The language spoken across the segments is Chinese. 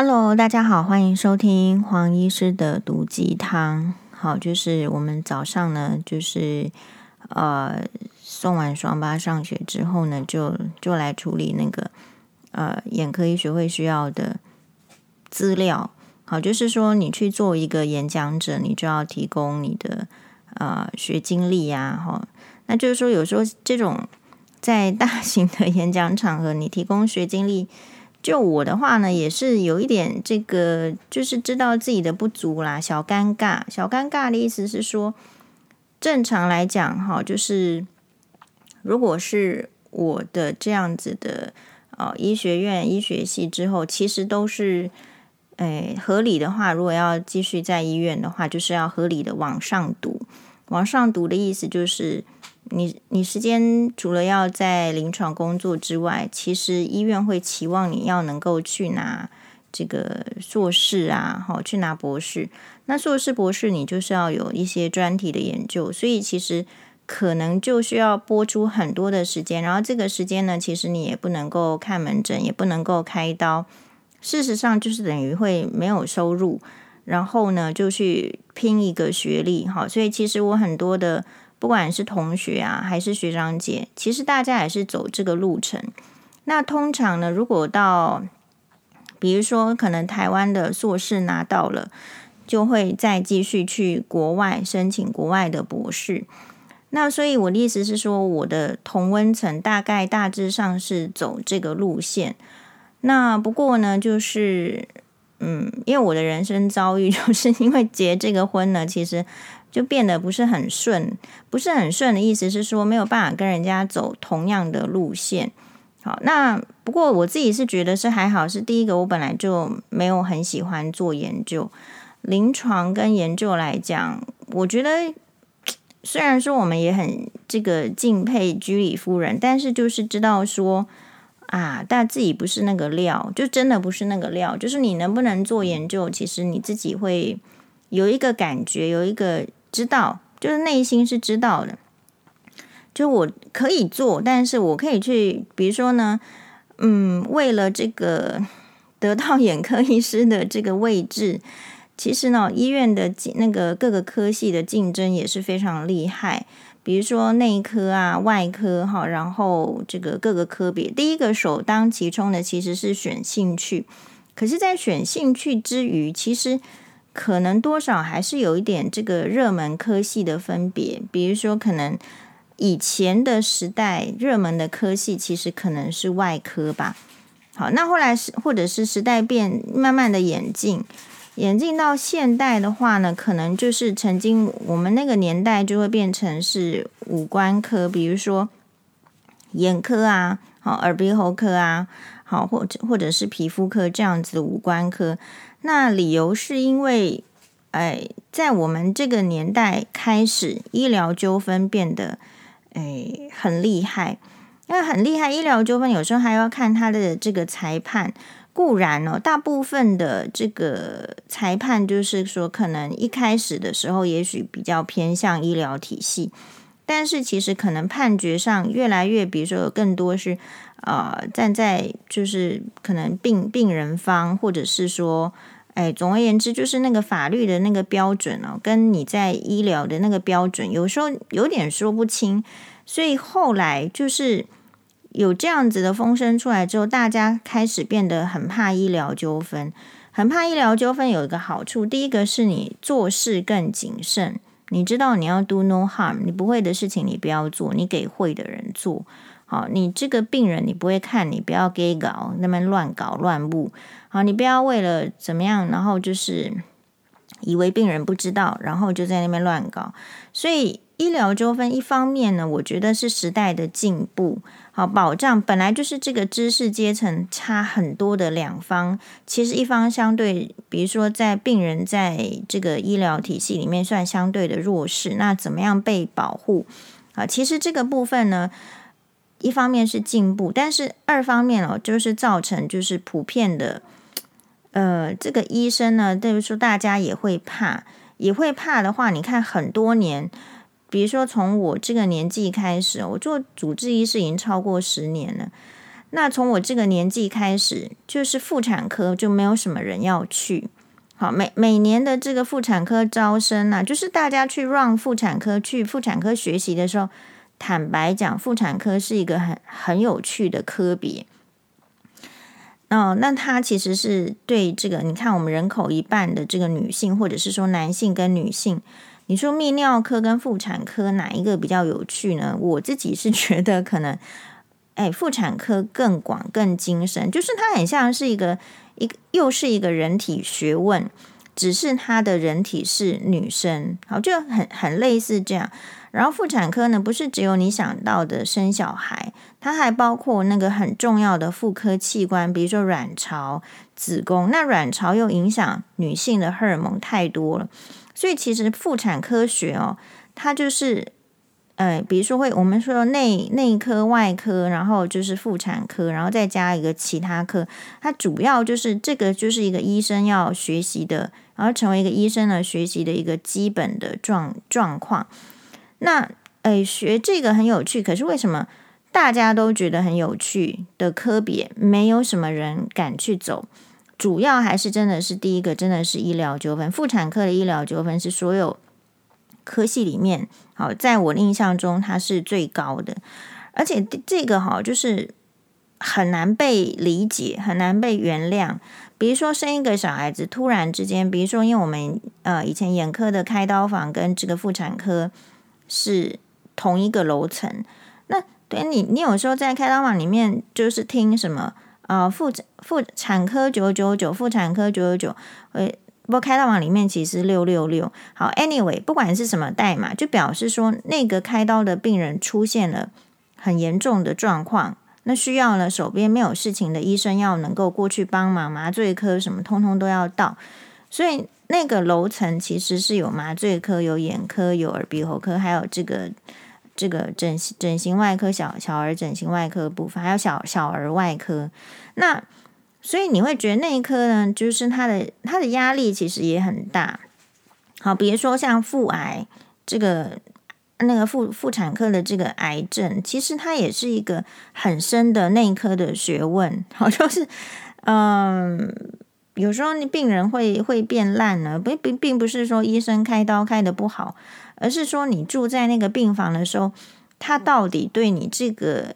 Hello，大家好，欢迎收听黄医师的毒鸡汤。好，就是我们早上呢，就是呃送完双八上学之后呢，就就来处理那个呃眼科医学会需要的资料。好，就是说你去做一个演讲者，你就要提供你的呃学经历呀，哈。那就是说，有时候这种在大型的 演讲场合，你提供学经历。就我的话呢，也是有一点这个，就是知道自己的不足啦，小尴尬。小尴尬的意思是说，正常来讲，哈，就是如果是我的这样子的，呃，医学院医学系之后，其实都是，诶，合理的话，如果要继续在医院的话，就是要合理的往上读。往上读的意思就是。你你时间除了要在临床工作之外，其实医院会期望你要能够去拿这个硕士啊，好去拿博士。那硕士博士你就是要有一些专题的研究，所以其实可能就需要拨出很多的时间。然后这个时间呢，其实你也不能够看门诊，也不能够开刀。事实上就是等于会没有收入，然后呢就去拼一个学历，好，所以其实我很多的。不管是同学啊，还是学长姐，其实大家也是走这个路程。那通常呢，如果到，比如说可能台湾的硕士拿到了，就会再继续去国外申请国外的博士。那所以我的意思是说，我的同温层大概大致上是走这个路线。那不过呢，就是嗯，因为我的人生遭遇，就是因为结这个婚呢，其实。就变得不是很顺，不是很顺的意思是说没有办法跟人家走同样的路线。好，那不过我自己是觉得是还好，是第一个我本来就没有很喜欢做研究，临床跟研究来讲，我觉得 虽然说我们也很这个敬佩居里夫人，但是就是知道说啊，但自己不是那个料，就真的不是那个料，就是你能不能做研究，其实你自己会有一个感觉，有一个。知道，就是内心是知道的，就我可以做，但是我可以去，比如说呢，嗯，为了这个得到眼科医师的这个位置，其实呢，医院的那个各个科系的竞争也是非常厉害，比如说内科啊、外科哈，然后这个各个科别，第一个首当其冲的其实是选兴趣，可是，在选兴趣之余，其实。可能多少还是有一点这个热门科系的分别，比如说可能以前的时代热门的科系其实可能是外科吧。好，那后来是或者是时代变慢慢的演进，演进到现代的话呢，可能就是曾经我们那个年代就会变成是五官科，比如说眼科啊，好，耳鼻喉科啊，好，或者或者是皮肤科这样子的五官科。那理由是因为，哎，在我们这个年代开始，医疗纠纷变得哎很厉害。因为很厉害，医疗纠纷有时候还要看他的这个裁判。固然哦，大部分的这个裁判就是说，可能一开始的时候也许比较偏向医疗体系，但是其实可能判决上越来越，比如说有更多是。呃，站在就是可能病病人方，或者是说，哎，总而言之，就是那个法律的那个标准哦，跟你在医疗的那个标准，有时候有点说不清。所以后来就是有这样子的风声出来之后，大家开始变得很怕医疗纠纷，很怕医疗纠纷。有一个好处，第一个是你做事更谨慎，你知道你要 do no harm，你不会的事情你不要做，你给会的人做。好，你这个病人你不会看，你不要给搞那么乱搞乱布。好，你不要为了怎么样，然后就是以为病人不知道，然后就在那边乱搞。所以医疗纠纷一方面呢，我觉得是时代的进步。好，保障本来就是这个知识阶层差很多的两方，其实一方相对，比如说在病人在这个医疗体系里面算相对的弱势，那怎么样被保护？啊，其实这个部分呢。一方面是进步，但是二方面哦，就是造成就是普遍的，呃，这个医生呢，等于说大家也会怕，也会怕的话，你看很多年，比如说从我这个年纪开始，我做主治医师已经超过十年了，那从我这个年纪开始，就是妇产科就没有什么人要去。好，每每年的这个妇产科招生啊，就是大家去让妇产科去妇产科学习的时候，坦白讲，妇产科是一个很很有趣的科别。哦，那它其实是对这个，你看我们人口一半的这个女性，或者是说男性跟女性，你说泌尿科跟妇产科哪一个比较有趣呢？我自己是觉得可能。哎，妇产科更广更精深，就是它很像是一个一个又是一个人体学问，只是它的人体是女生，好，就很很类似这样。然后妇产科呢，不是只有你想到的生小孩，它还包括那个很重要的妇科器官，比如说卵巢、子宫。那卵巢又影响女性的荷尔蒙太多了，所以其实妇产科学哦，它就是。呃，比如说会，我们说内内科、外科，然后就是妇产科，然后再加一个其他科。它主要就是这个，就是一个医生要学习的，然后成为一个医生呢，学习的一个基本的状状况。那诶，学这个很有趣，可是为什么大家都觉得很有趣的科别，没有什么人敢去走？主要还是真的是第一个，真的是医疗纠纷。妇产科的医疗纠纷是所有。科系里面，好，在我印象中，它是最高的，而且这个哈，就是很难被理解，很难被原谅。比如说，生一个小孩子，突然之间，比如说，因为我们呃以前眼科的开刀房跟这个妇产科是同一个楼层，那对你，你有时候在开刀房里面，就是听什么啊，妇妇产科九九九，妇产科九九九，会。不开刀房里面其实六六六。好，anyway，不管是什么代码，就表示说那个开刀的病人出现了很严重的状况，那需要呢手边没有事情的医生要能够过去帮忙，麻醉科什么通通都要到，所以那个楼层其实是有麻醉科、有眼科、有耳鼻喉科，还有这个这个整整形外科、小小儿整形外科部分，还有小小儿外科，那。所以你会觉得那一科呢，就是它的它的压力其实也很大。好，比如说像妇癌这个那个妇妇产科的这个癌症，其实它也是一个很深的内科的学问。好，就是嗯，有时候你病人会会变烂呢，不并并不是说医生开刀开的不好，而是说你住在那个病房的时候，他到底对你这个。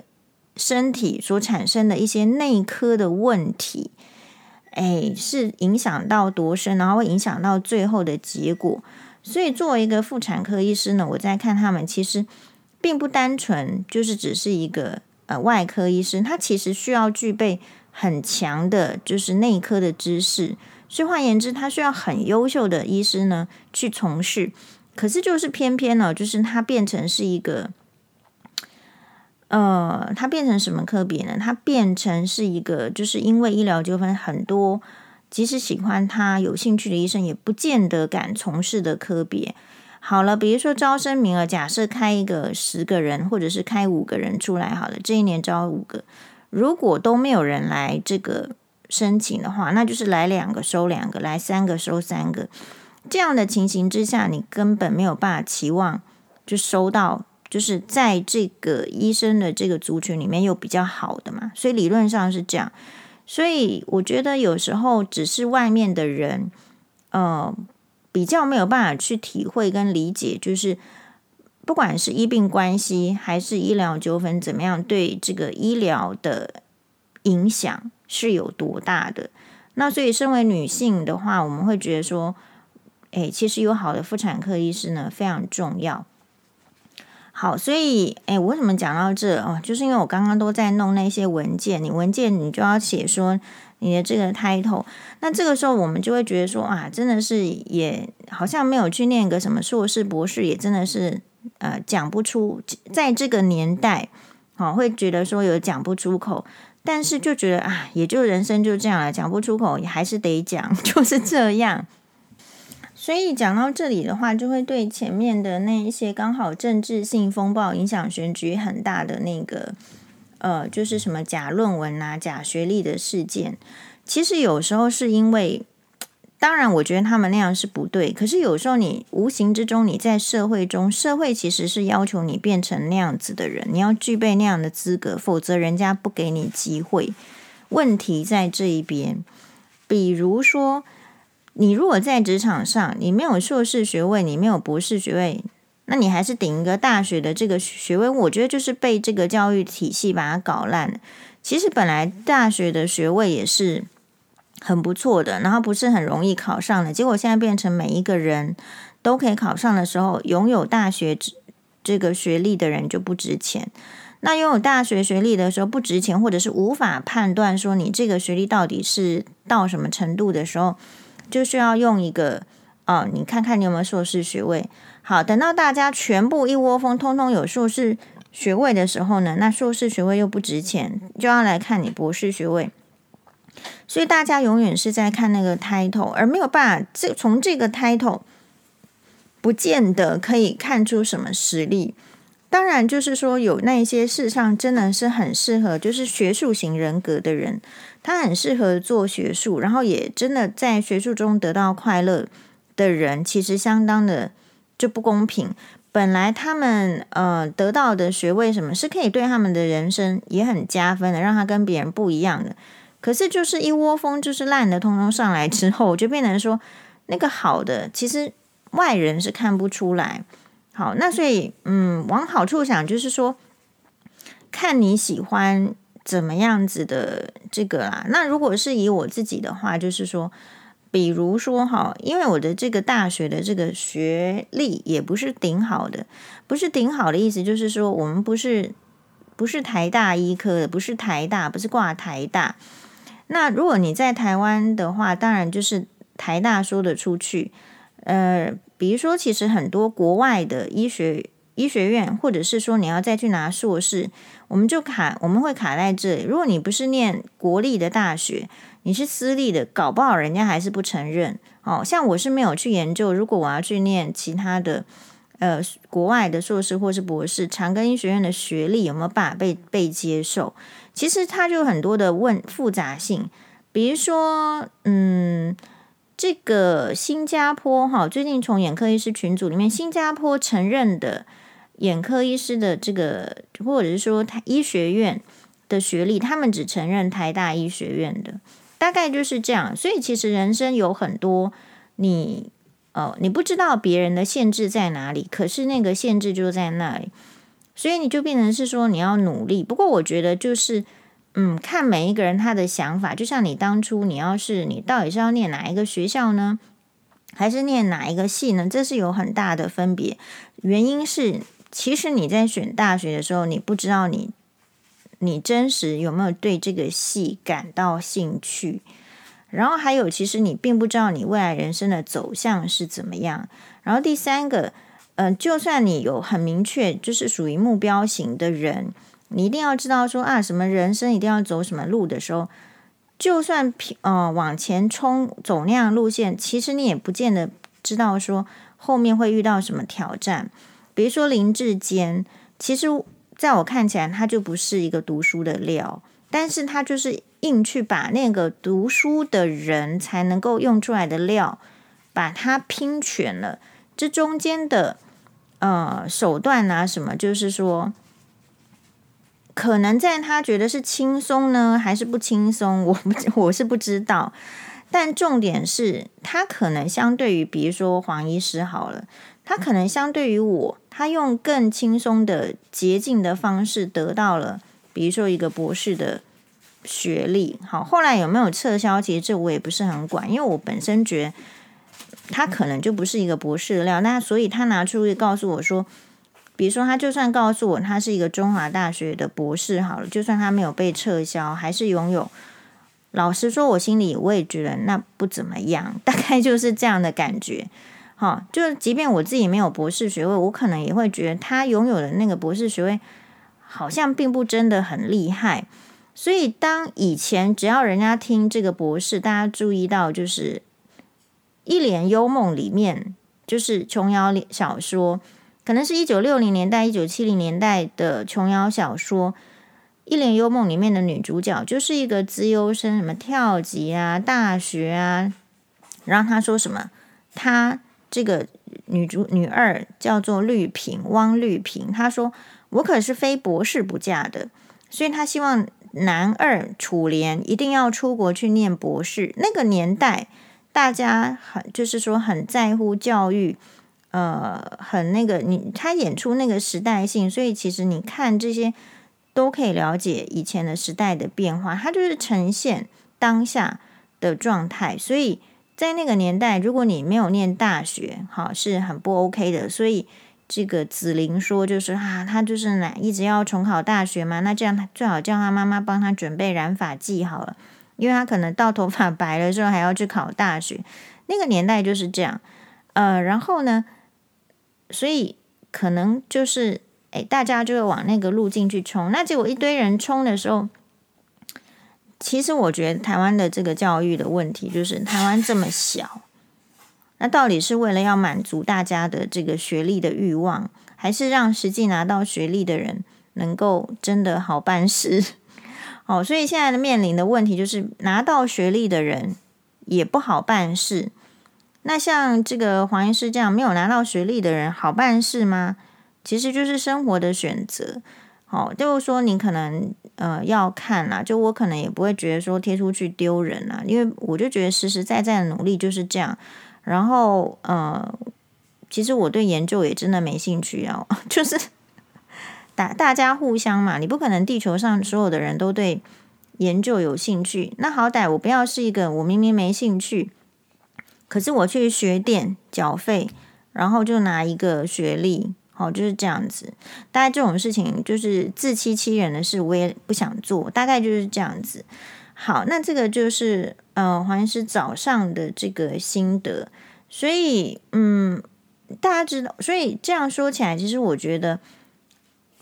身体所产生的一些内科的问题，哎，是影响到多深，然后会影响到最后的结果。所以，作为一个妇产科医师呢，我在看他们，其实并不单纯就是只是一个呃外科医师，他其实需要具备很强的，就是内科的知识。所以换言之，他需要很优秀的医师呢去从事。可是，就是偏偏呢，就是他变成是一个。呃，它变成什么科别呢？它变成是一个，就是因为医疗纠纷很多，即使喜欢他、有兴趣的医生，也不见得敢从事的科别。好了，比如说招生名额，假设开一个十个人，或者是开五个人出来，好了，这一年招五个，如果都没有人来这个申请的话，那就是来两个收两个，来三个收三个。这样的情形之下，你根本没有办法期望就收到。就是在这个医生的这个族群里面，有比较好的嘛，所以理论上是这样。所以我觉得有时候只是外面的人，呃，比较没有办法去体会跟理解，就是不管是医病关系还是医疗纠纷，怎么样对这个医疗的影响是有多大的。那所以身为女性的话，我们会觉得说，哎，其实有好的妇产科医师呢，非常重要。好，所以，哎，我为什么讲到这哦？就是因为我刚刚都在弄那些文件，你文件你就要写说你的这个 title，那这个时候我们就会觉得说啊，真的是也好像没有去念个什么硕士、博士，也真的是呃讲不出，在这个年代，好、哦、会觉得说有讲不出口，但是就觉得啊，也就人生就这样了，讲不出口也还是得讲，就是这样。所以讲到这里的话，就会对前面的那一些刚好政治性风暴影响选举很大的那个，呃，就是什么假论文啊、假学历的事件，其实有时候是因为当然，我觉得他们那样是不对。可是有时候你无形之中你在社会中，社会其实是要求你变成那样子的人，你要具备那样的资格，否则人家不给你机会。问题在这一边。比如说，你如果在职场上，你没有硕士学位，你没有博士学位，那你还是顶一个大学的这个学位，我觉得就是被这个教育体系把它搞烂。其实本来大学的学位也是。很不错的，然后不是很容易考上的，结果现在变成每一个人都可以考上的时候，拥有大学这个学历的人就不值钱。那拥有大学学历的时候不值钱，或者是无法判断说你这个学历到底是到什么程度的时候，就需要用一个哦，你看看你有没有硕士学位。好，等到大家全部一窝蜂，通通有硕士学位的时候呢，那硕士学位又不值钱，就要来看你博士学位。所以大家永远是在看那个 title，而没有办法这从这个 title 不见得可以看出什么实力。当然，就是说有那些事实上真的是很适合，就是学术型人格的人，他很适合做学术，然后也真的在学术中得到快乐的人，其实相当的就不公平。本来他们呃得到的学位什么是可以对他们的人生也很加分的，让他跟别人不一样的。可是就是一窝蜂，就是烂的，通通上来之后，就变成说那个好的，其实外人是看不出来。好，那所以嗯，往好处想，就是说看你喜欢怎么样子的这个啦。那如果是以我自己的话，就是说，比如说哈，因为我的这个大学的这个学历也不是顶好的，不是顶好的意思，就是说我们不是不是台大医科的，不是台大，不是挂台大。那如果你在台湾的话，当然就是台大说得出去。呃，比如说，其实很多国外的医学医学院，或者是说你要再去拿硕士，我们就卡，我们会卡在这里。如果你不是念国立的大学，你是私立的，搞不好人家还是不承认。哦，像我是没有去研究，如果我要去念其他的。呃，国外的硕士或是博士，长庚医学院的学历有没有办法被被接受？其实它就有很多的问复杂性，比如说，嗯，这个新加坡哈，最近从眼科医师群组里面，新加坡承认的眼科医师的这个，或者是说台医学院的学历，他们只承认台大医学院的，大概就是这样。所以其实人生有很多你。哦，你不知道别人的限制在哪里，可是那个限制就在那里，所以你就变成是说你要努力。不过我觉得就是，嗯，看每一个人他的想法。就像你当初，你要是你到底是要念哪一个学校呢，还是念哪一个系呢？这是有很大的分别。原因是，其实你在选大学的时候，你不知道你你真实有没有对这个系感到兴趣。然后还有，其实你并不知道你未来人生的走向是怎么样。然后第三个，嗯、就算你有很明确，就是属于目标型的人，你一定要知道说啊，什么人生一定要走什么路的时候，就算呃往前冲走那样路线，其实你也不见得知道说后面会遇到什么挑战。比如说林志坚，其实在我看起来，他就不是一个读书的料，但是他就是。硬去把那个读书的人才能够用出来的料，把它拼全了。这中间的呃手段啊，什么，就是说，可能在他觉得是轻松呢，还是不轻松？我不，我是不知道。但重点是他可能相对于，比如说黄医师好了，他可能相对于我，他用更轻松的捷径的方式得到了，比如说一个博士的。学历好，后来有没有撤销？其实这我也不是很管，因为我本身觉得他可能就不是一个博士的料。那所以他拿出去告诉我说，比如说他就算告诉我他是一个中华大学的博士好了，就算他没有被撤销，还是拥有。老实说，我心里我也觉得那不怎么样，大概就是这样的感觉。好，就即便我自己没有博士学位，我可能也会觉得他拥有的那个博士学位好像并不真的很厉害。所以，当以前只要人家听这个博士，大家注意到就是《一帘幽梦》里面，就是琼瑶小说，可能是一九六零年代、一九七零年代的琼瑶小说，《一帘幽梦》里面的女主角就是一个资优生，什么跳级啊、大学啊，然后她说什么？她这个女主女二叫做绿萍，汪绿萍。她说：“我可是非博士不嫁的，所以她希望男二楚濂一定要出国去念博士。那个年代，大家很就是说很在乎教育，呃，很那个你他演出那个时代性，所以其实你看这些都可以了解以前的时代的变化，它就是呈现当下的状态，所以。”在那个年代，如果你没有念大学，好是很不 OK 的。所以这个子玲说，就是啊，他就是哪一直要重考大学嘛，那这样他最好叫他妈妈帮他准备染发剂好了，因为他可能到头发白了之后还要去考大学。那个年代就是这样，呃，然后呢，所以可能就是哎，大家就会往那个路径去冲。那结果一堆人冲的时候。其实我觉得台湾的这个教育的问题，就是台湾这么小，那到底是为了要满足大家的这个学历的欲望，还是让实际拿到学历的人能够真的好办事？哦，所以现在的面临的问题就是拿到学历的人也不好办事。那像这个黄医师这样没有拿到学历的人好办事吗？其实就是生活的选择。哦，就是说你可能。呃，要看啦，就我可能也不会觉得说贴出去丢人啦，因为我就觉得实实在在的努力就是这样。然后，呃，其实我对研究也真的没兴趣啊，就是大大家互相嘛，你不可能地球上所有的人都对研究有兴趣。那好歹我不要是一个我明明没兴趣，可是我去学店缴费，然后就拿一个学历。好，就是这样子。大概这种事情就是自欺欺人的事，我也不想做。大概就是这样子。好，那这个就是呃，黄医师早上的这个心得。所以，嗯，大家知道，所以这样说起来，其实我觉得，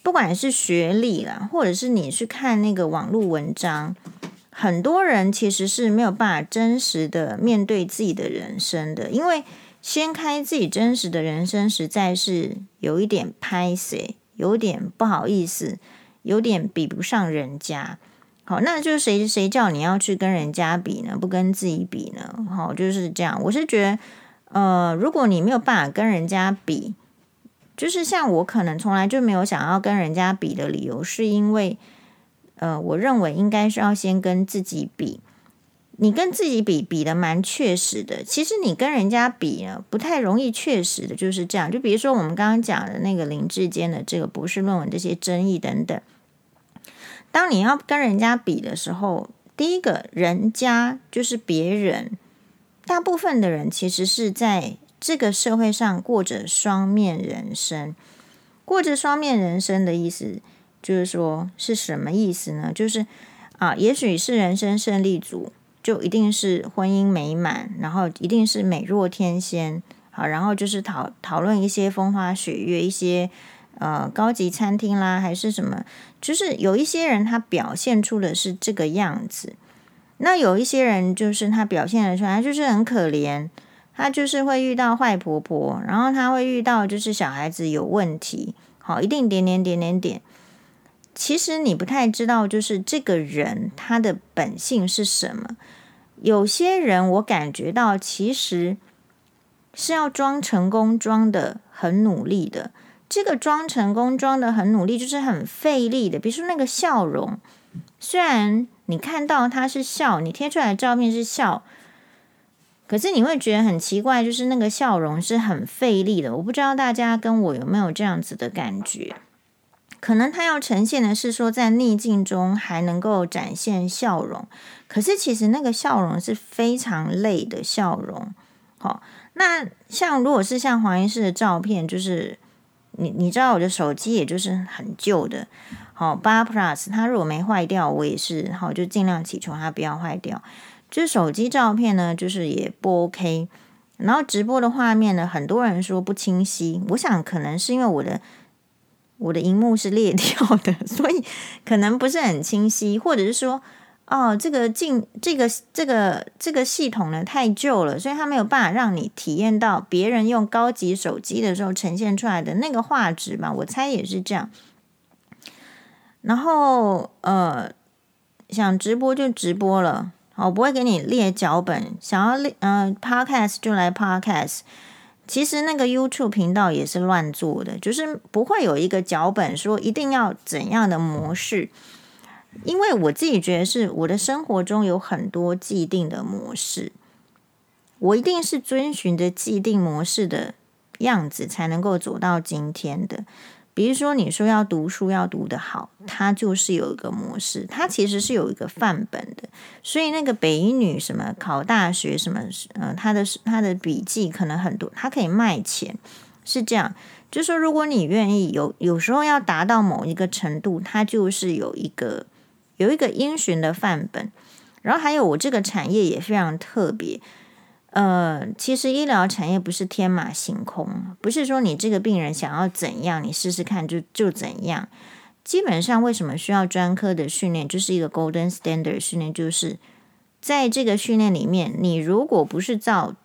不管是学历啦，或者是你去看那个网络文章，很多人其实是没有办法真实的面对自己的人生的，因为。掀开自己真实的人生，实在是有一点拍谢，有点不好意思，有点比不上人家。好，那就谁谁叫你要去跟人家比呢？不跟自己比呢？好，就是这样。我是觉得，呃，如果你没有办法跟人家比，就是像我可能从来就没有想要跟人家比的理由，是因为，呃，我认为应该是要先跟自己比。你跟自己比，比的蛮确实的。其实你跟人家比呢，不太容易确实的，就是这样。就比如说我们刚刚讲的那个林志坚的这个博士论文这些争议等等。当你要跟人家比的时候，第一个人家就是别人，大部分的人其实是在这个社会上过着双面人生。过着双面人生的意思，就是说是什么意思呢？就是啊，也许是人生胜利组。就一定是婚姻美满，然后一定是美若天仙，好，然后就是讨讨论一些风花雪月，一些呃高级餐厅啦，还是什么，就是有一些人他表现出的是这个样子，那有一些人就是他表现的出来，就是很可怜，他就是会遇到坏婆婆，然后他会遇到就是小孩子有问题，好，一定点点点点点。其实你不太知道，就是这个人他的本性是什么。有些人我感觉到，其实是要装成功，装得很努力的。这个装成功，装得很努力，就是很费力的。比如说那个笑容，虽然你看到他是笑，你贴出来的照片是笑，可是你会觉得很奇怪，就是那个笑容是很费力的。我不知道大家跟我有没有这样子的感觉。可能他要呈现的是说，在逆境中还能够展现笑容，可是其实那个笑容是非常累的笑容。好，那像如果是像黄医师的照片，就是你你知道我的手机也就是很旧的，好八 Plus，它如果没坏掉，我也是好就尽量祈求它不要坏掉。就是手机照片呢，就是也不 OK。然后直播的画面呢，很多人说不清晰，我想可能是因为我的。我的荧幕是裂掉的，所以可能不是很清晰，或者是说，哦，这个镜，这个这个这个系统呢太旧了，所以它没有办法让你体验到别人用高级手机的时候呈现出来的那个画质嘛。我猜也是这样。然后，呃，想直播就直播了，我不会给你列脚本，想要列嗯、Podcast 就来 Podcast。其实那个 YouTube 频道也是乱做的，就是不会有一个脚本说一定要怎样的模式。因为我自己觉得是我的生活中有很多既定的模式，我一定是遵循着既定模式的样子才能够走到今天的。比如说，你说要读书要读得好，它就是有一个模式，它其实是有一个范本的。所以那个北一女什么考大学什么，呃，她的她的笔记可能很多，它可以卖钱，是这样。就是说，如果你愿意，有有时候要达到某一个程度，它就是有一个有一个因循的范本。然后还有，我这个产业也非常特别。呃，其实医疗产业不是天马行空，不是说你这个病人想要怎样，你试试看就就怎样。基本上，为什么需要专科的训练，就是一个 golden standard 训练，就是在这个训练里面，你如果不是照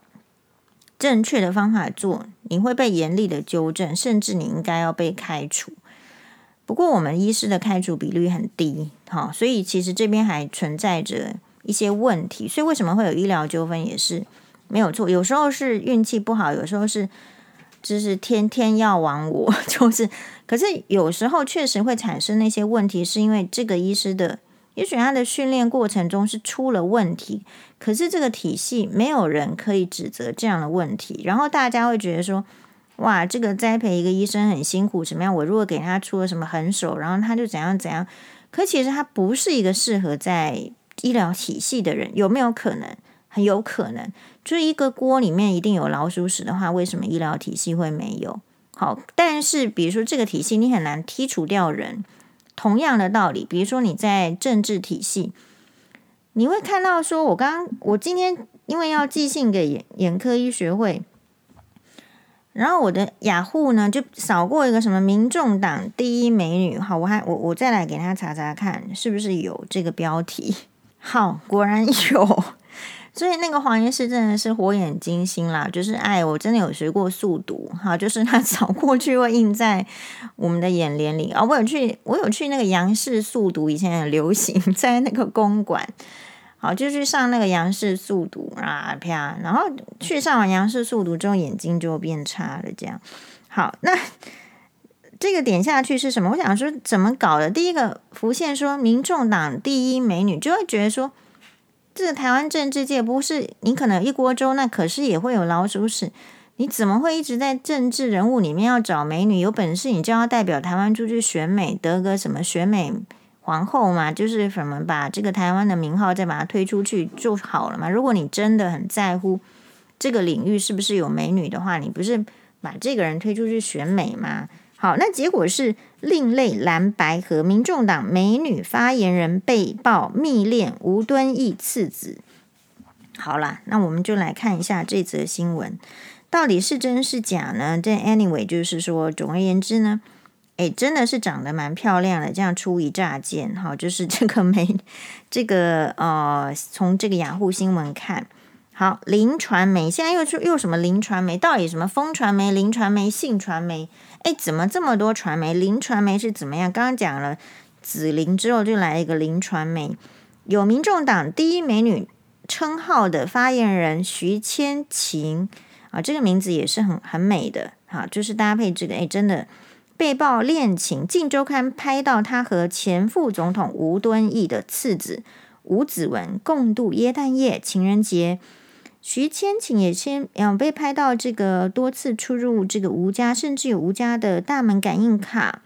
正确的方法做，你会被严厉的纠正，甚至你应该要被开除。不过，我们医师的开除比率很低，好，所以其实这边还存在着一些问题。所以，为什么会有医疗纠纷，也是。没有错，有时候是运气不好，有时候是就是天天要亡我，就是。可是有时候确实会产生那些问题，是因为这个医师的，也许他的训练过程中是出了问题。可是这个体系没有人可以指责这样的问题，然后大家会觉得说，哇，这个栽培一个医生很辛苦，怎么样？我如果给他出了什么狠手，然后他就怎样怎样。可其实他不是一个适合在医疗体系的人，有没有可能？很有可能。就一个锅里面一定有老鼠屎的话，为什么医疗体系会没有？好，但是比如说这个体系你很难剔除掉人。同样的道理，比如说你在政治体系，你会看到说，我刚我今天因为要寄信给眼眼科医学会，然后我的雅虎呢就扫过一个什么民众党第一美女，好，我还我我再来给他查查看是不是有这个标题。好，果然有。所以那个黄医师真的是火眼金睛啦，就是哎，我真的有学过速读哈，就是他 扫过去会印在我们的眼帘里啊。我有去，我有去那个杨氏速读，以前很流行在那个公馆，好就去上那个杨氏速读啊啪，然后去上完杨氏速读之后眼睛就变差了，这样。好，那这个点下去是什么？我想说怎么搞的？第一个浮现说民众党第一美女，就会觉得说。这个台湾政治界不是你可能一锅粥，那可是也会有老鼠屎。你怎么会一直在政治人物里面要找美女？有本事你就要代表台湾出去选美，得个什么选美皇后嘛？就是什么把这个台湾的名号再把它推出去就好了嘛。如果你真的很在乎这个领域是不是有美女的话，你不是把这个人推出去选美吗？好，那结果是另类蓝白和，民众党美女发言人被曝密恋吴敦义次子。好了，那我们就来看一下这则新闻到底是真是假呢？这 anyway 就是说，总而言之呢，诶，真的是长得蛮漂亮的。这样出一乍见，哈，就是这个美，这个呃，从这个雅虎新闻看。好，林传媒现在又出又什么林传媒？到底什么风传媒、林传媒、信传媒？哎，怎么这么多传媒？林传媒是怎么样？刚刚讲了紫林之后，就来一个林传媒，有民众党第一美女称号的发言人徐千晴啊，这个名字也是很很美的。好，就是搭配这个，哎，真的被曝恋情，《镜周刊》拍到他和前副总统吴敦义的次子吴子文共度耶诞夜、情人节。徐千晴也先嗯被拍到这个多次出入这个吴家，甚至有吴家的大门感应卡。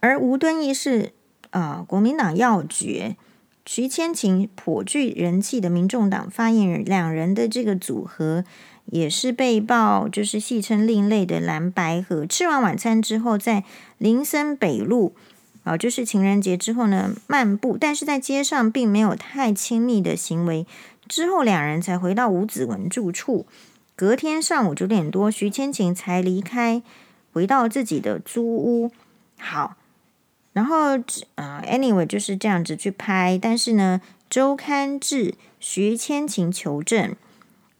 而吴敦义是啊、国民党要角，徐千晴颇具人气的民众党发言人，两人的这个组合也是被曝就是戏称另类的蓝白合。吃完晚餐之后，在林森北路啊、就是情人节之后呢漫步，但是在街上并没有太亲密的行为。之后，两人才回到吴子文住处。隔天上午九点多，徐千晴才离开，回到自己的租屋。好，然后呃，anyway 就是这样子去拍。但是呢，周刊致徐千晴求证。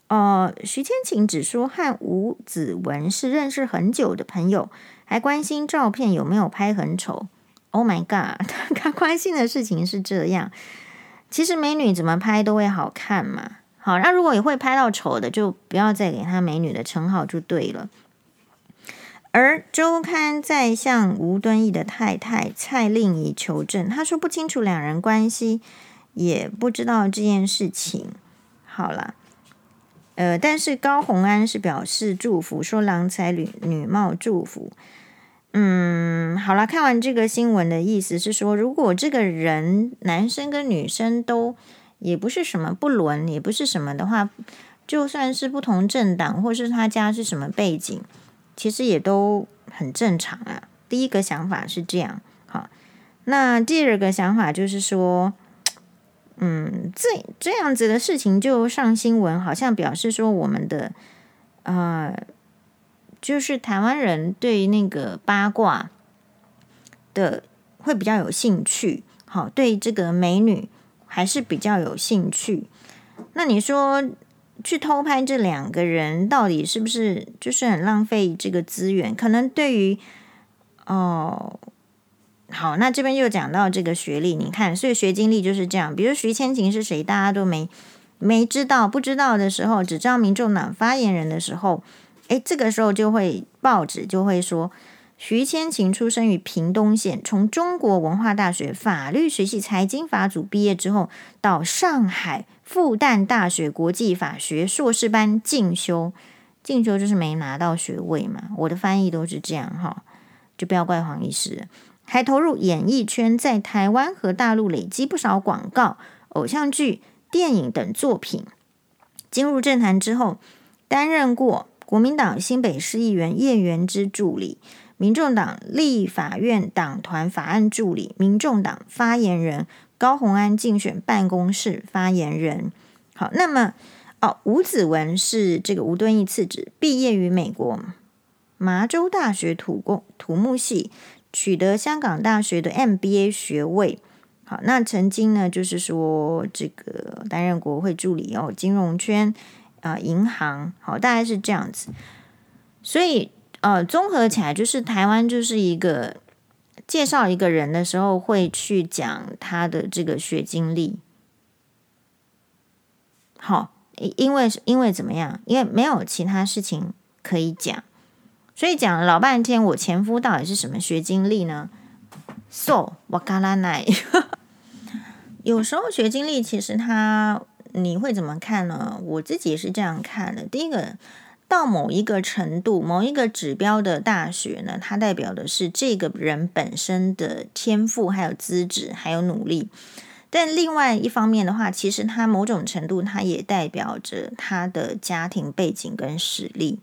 呃，徐千晴只说和吴子文是认识很久的朋友，还关心照片有没有拍很丑。Oh my god，他关心的事情是这样。其实美女怎么拍都会好看嘛。好，那如果也会拍到丑的，就不要再给她美女的称号就对了。而周刊在向吴敦义的太太蔡令仪求证，他说不清楚两人关系，也不知道这件事情。好了，呃，但是高虹安是表示祝福，说郎才女女貌祝福。嗯，好了，看完这个新闻的意思是说，如果这个人男生跟女生都也不是什么不伦，也不是什么的话，就算是不同政党，或是他家是什么背景。其实也都很正常啊。第一个想法是这样，好，那第二个想法就是说，嗯，这这样子的事情就上新闻，好像表示说我们的呃，就是台湾人对那个八卦的会比较有兴趣，好，对这个美女还是比较有兴趣。那你说？去偷拍这两个人，到底是不是就是很浪费这个资源？可能对于哦，好，那这边又讲到这个学历，你看，所以学经历就是这样。比如徐千晴是谁，大家都没没知道，不知道的时候，只知道民众党发言人的时候，诶，这个时候就会报纸就会说。徐千晴出生于屏东县，从中国文化大学法律学系财经法组毕业之后，到上海复旦大学国际法学硕士班进修，进修就是没拿到学位嘛。我的翻译都是这样哈，就不要怪黄医师。还投入演艺圈，在台湾和大陆累积不少广告、偶像剧、电影等作品。进入政坛之后，担任过国民党新北市议员叶元之助理。民众党立法院党团法案助理、民众党发言人高虹安竞选办公室发言人。好，那么哦，吴子文是这个吴敦义次子，毕业于美国麻州大学土工土木系，取得香港大学的 MBA 学位。好，那曾经呢，就是说这个担任国会助理哦，金融圈、呃，银行，好，大概是这样子，所以。呃，综合起来就是台湾就是一个介绍一个人的时候会去讲他的这个学经历。好，因为因为怎么样？因为没有其他事情可以讲，所以讲了老半天，我前夫到底是什么学经历呢？So わからない。有时候学经历其实他 你会怎么看呢？我自己也是这样看的。第一个。到某一个程度、某一个指标的大学呢，它代表的是这个人本身的天赋、还有资质、还有努力。但另外一方面的话，其实它某种程度，它也代表着他的家庭背景跟实力。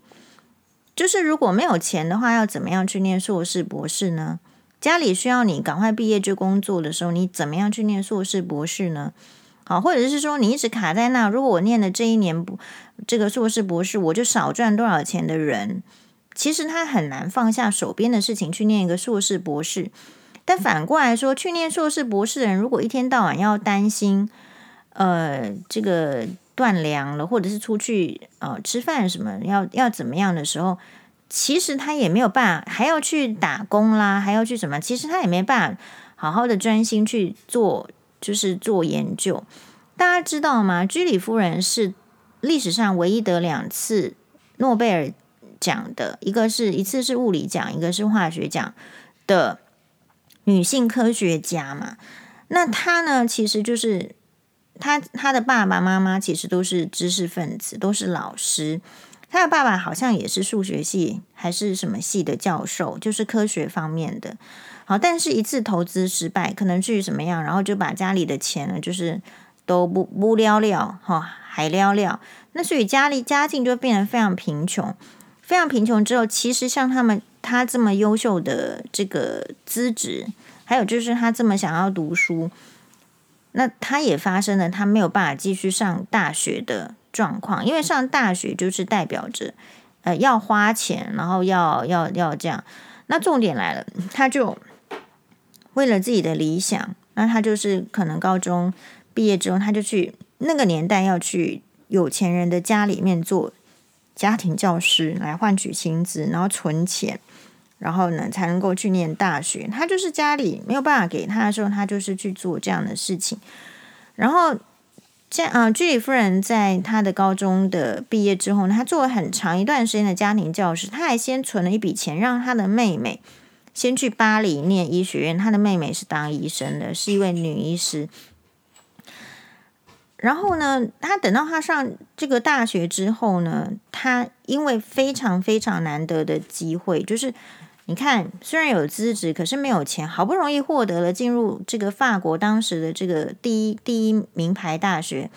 就是如果没有钱的话，要怎么样去念硕士、博士呢？家里需要你赶快毕业就工作的时候，你怎么样去念硕士、博士呢？好，或者是说你一直卡在那，如果我念的这一年不这个硕士博士，我就少赚多少钱的人，其实他很难放下手边的事情去念一个硕士博士。但反过来说，去念硕士博士的人，如果一天到晚要担心，呃，这个断粮了，或者是出去呃吃饭什么要要怎么样的时候，其实他也没有办法，还要去打工啦，还要去什么，其实他也没办法好好的专心去做。就是做研究，大家知道吗？居里夫人是历史上唯一得两次诺贝尔奖的，一个是一次是物理奖，一个是化学奖的女性科学家嘛。那她呢，其实就是她她的爸爸妈妈其实都是知识分子，都是老师。她的爸爸好像也是数学系还是什么系的教授，就是科学方面的。好，但是一次投资失败，可能至于什么样，然后就把家里的钱呢，就是都不不了了，哈，还了了。那所以家里家境就变得非常贫穷，非常贫穷之后，其实像他们他这么优秀的这个资质，还有就是他这么想要读书，那他也发生了他没有办法继续上大学的状况，因为上大学就是代表着呃要花钱，然后要要要这样。那重点来了，他就。为了自己的理想，那他就是可能高中毕业之后，他就去那个年代要去有钱人的家里面做家庭教师，来换取薪资，然后存钱，然后呢才能够去念大学。他就是家里没有办法给他的时候，他就是去做这样的事情。然后，这啊，居里夫人在她的高中的毕业之后呢，她做了很长一段时间的家庭教师，她还先存了一笔钱，让她的妹妹先去巴黎念医学院。他的妹妹是当医生的，是一位女医师。然后呢，他等到他上这个大学之后呢，他因为非常非常难得的机会，就是你看，虽然有资质，可是没有钱，好不容易获得了进入这个法国当时的这个第一第一名牌大学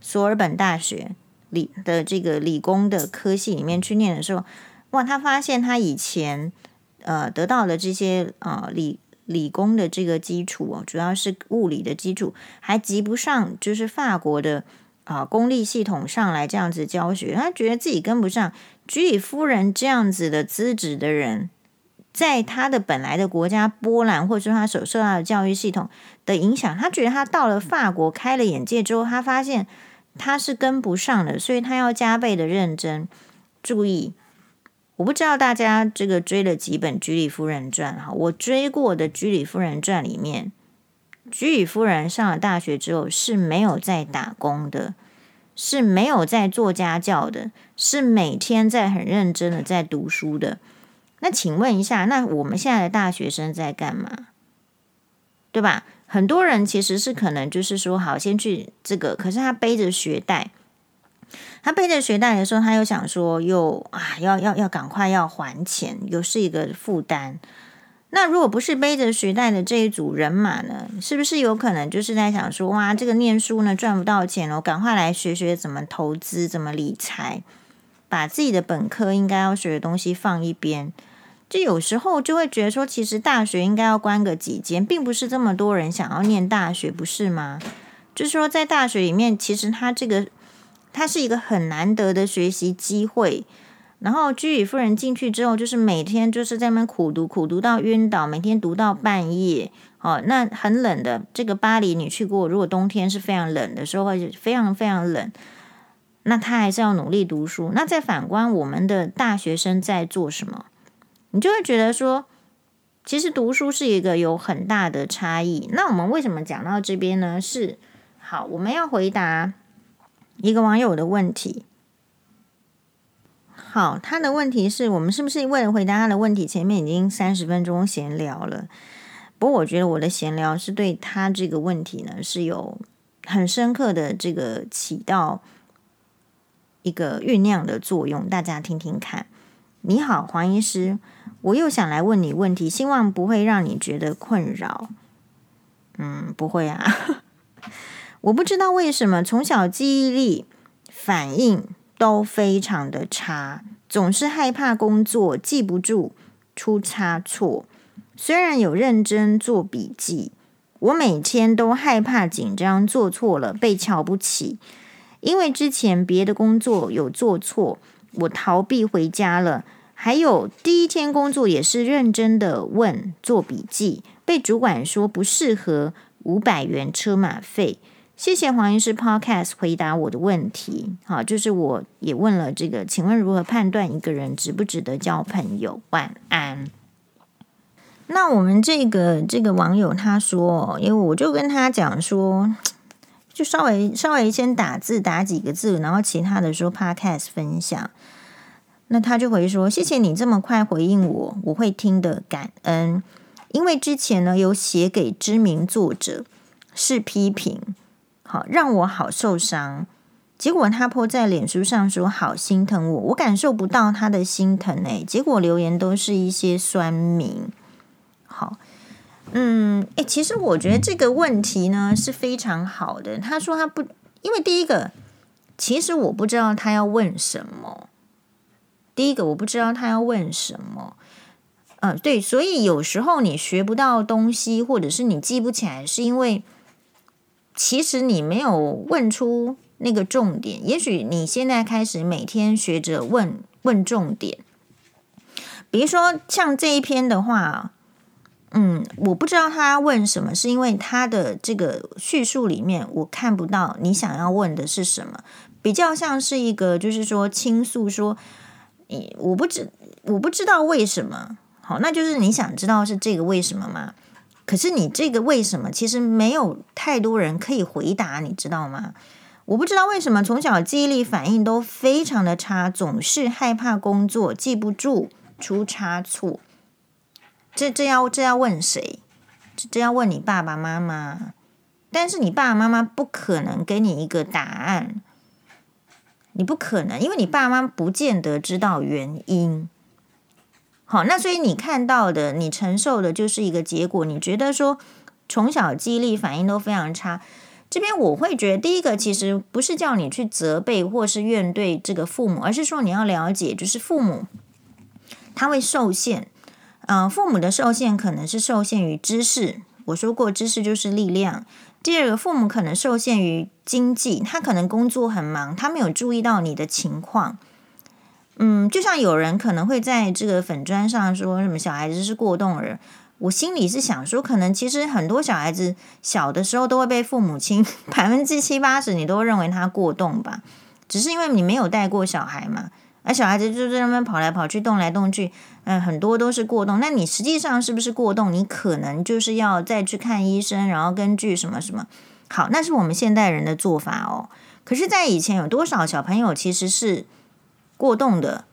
索尔本大学理的这个理工的科系里面去念的时候，哇，他发现他以前呃得到的这些呃理。理工的这个基础哦，主要是物理的基础，还及不上就是法国的啊公立系统上来这样子教学，他觉得自己跟不上。居里夫人这样子的资质的人，在他的本来的国家波兰，或者说他所受到的教育系统的影响，他觉得他到了法国开了眼界之后，他发现他是跟不上的，所以他要加倍的认真，注意。我不知道大家这个追了几本《居里夫人传》哈，我追过的《居里夫人传》里面，居里夫人上了大学之后是没有在打工的，是没有在做家教的，是每天在很认真的在读书的。那请问一下，那我们现在的大学生在干嘛？对吧？很多人其实是可能就是说，好，先去这个，可是他背着学贷。他背着学贷的时候，他又想说，又啊，要要要赶快要还钱，又是一个负担。那如果不是背着学贷的这一组人马呢，是不是有可能就是在想说，哇，这个念书呢赚不到钱了，我赶快来学学怎么投资，怎么理财，把自己的本科应该要学的东西放一边。就有时候就会觉得说，其实大学应该要关个几间，并不是这么多人想要念大学，不是吗？就是说，在大学里面，其实他这个。它是一个很难得的学习机会，然后居里夫人进去之后，就是每天就是在那边苦读，苦读到晕倒，每天读到半夜。哦，那很冷的这个巴黎，你去过？如果冬天是非常冷的时候，或者非常非常冷，那他还是要努力读书。那再反观我们的大学生在做什么？你就会觉得说，其实读书是一个有很大的差异。那我们为什么讲到这边呢？是好，我们要回答。一个网友的问题，好，他的问题是我们是不是为了回答他的问题，前面已经三十分钟闲聊了？不过我觉得我的闲聊是对他这个问题呢是有很深刻的这个起到一个酝酿的作用，大家听听看。你好，黄医师，我又想来问你问题，希望不会让你觉得困扰。嗯，不会啊。我不知道为什么从小记忆力反应都非常的差，总是害怕工作记不住，出差错。虽然有认真做笔记，我每天都害怕紧张做错了被瞧不起。因为之前别的工作有做错，我逃避回家了。还有第一天工作也是认真的问做笔记，被主管说不适合五百元车马费。谢谢黄医师 Podcast 回答我的问题。好，就是我也问了这个，请问如何判断一个人值不值得交朋友？晚安。那我们这个这个网友他说，因为我就跟他讲说，就稍微稍微先打字打几个字，然后其他的说 Podcast 分享。那他就回说，谢谢你这么快回应我，我会听的，感恩。因为之前呢有写给知名作者是批评。好，让我好受伤。结果他泼在脸书上说好心疼我，我感受不到他的心疼诶。结果留言都是一些酸民。好，嗯，诶，其实我觉得这个问题呢是非常好的。他说他不，因为第一个，其实我不知道他要问什么。第一个，我不知道他要问什么。嗯，对，所以有时候你学不到东西，或者是你记不起来，是因为。其实你没有问出那个重点，也许你现在开始每天学着问问重点。比如说像这一篇的话，嗯，我不知道他问什么，是因为他的这个叙述里面我看不到你想要问的是什么，比较像是一个就是说倾诉说，你我不知我不知道为什么，好，那就是你想知道是这个为什么吗？可是你这个为什么，其实没有太多人可以回答，你知道吗？我不知道为什么从小记忆力反应都非常的差，总是害怕工作，记不住，出差错。这这要这要问谁？这要问你爸爸妈妈。但是你爸爸妈妈不可能给你一个答案，你不可能，因为你爸妈不见得知道原因。好，那所以你看到的，你承受的就是一个结果。你觉得说从小记忆力反应都非常差，这边我会觉得，第一个其实不是叫你去责备或是怨对这个父母，而是说你要了解，就是父母他会受限。嗯、父母的受限可能是受限于知识。我说过，知识就是力量。第二个，父母可能受限于经济，他可能工作很忙，他没有注意到你的情况。嗯，就像有人可能会在这个粉砖上说什么小孩子是过动儿，我心里是想说，可能其实很多小孩子小的时候都会被父母亲百分之七八十你都认为他过动吧，只是因为你没有带过小孩嘛，而小孩子就在那边跑来跑去，动来动去，嗯，很多都是过动。那你实际上是不是过动？你可能就是要再去看医生，然后根据什么什么。好，那是我们现代人的做法哦。可是，在以前有多少小朋友其实是？过动的，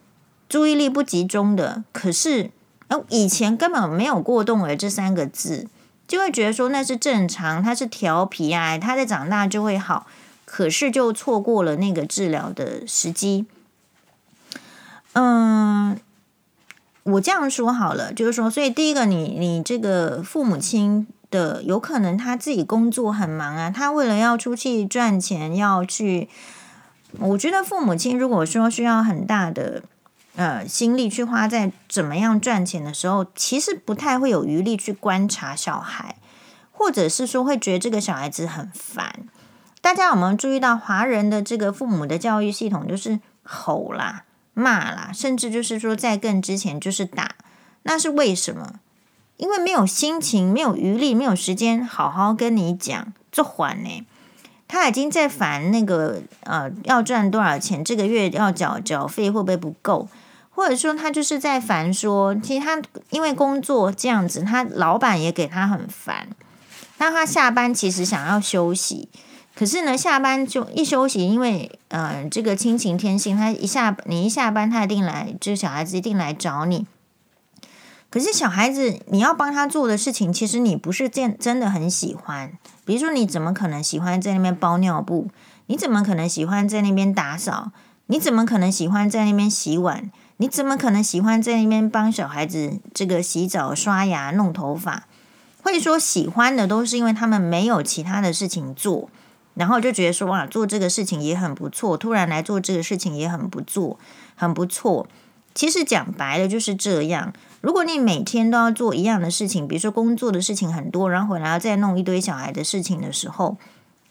注意力不集中的，可是哦，以前根本没有过动儿这三个字，就会觉得说那是正常，他是调皮啊，他在长大就会好，可是就错过了那个治疗的时机。嗯，我这样说好了，就是说，所以第一个你，你你这个父母亲的，有可能他自己工作很忙啊，他为了要出去赚钱，要去。我觉得父母亲如果说需要很大的呃心力去花在怎么样赚钱的时候，其实不太会有余力去观察小孩，或者是说会觉得这个小孩子很烦。大家有没有注意到华人的这个父母的教育系统就是吼啦、骂啦，甚至就是说在更之前就是打，那是为什么？因为没有心情、没有余力、没有时间好好跟你讲，这还呢？他已经在烦那个呃，要赚多少钱，这个月要缴缴费会不会不够，或者说他就是在烦说，其实他因为工作这样子，他老板也给他很烦。那他下班其实想要休息，可是呢，下班就一休息，因为呃，这个亲情天性，他一下你一下班，他一定来，就是小孩子一定来找你。可是小孩子，你要帮他做的事情，其实你不是真真的很喜欢。比如说，你怎么可能喜欢在那边包尿布？你怎么可能喜欢在那边打扫？你怎么可能喜欢在那边洗碗？你怎么可能喜欢在那边帮小孩子这个洗澡、刷牙、弄头发？会说喜欢的都是因为他们没有其他的事情做，然后就觉得说哇，做这个事情也很不错。突然来做这个事情也很不错，很不错。其实讲白了就是这样。如果你每天都要做一样的事情，比如说工作的事情很多，然后回来再弄一堆小孩的事情的时候，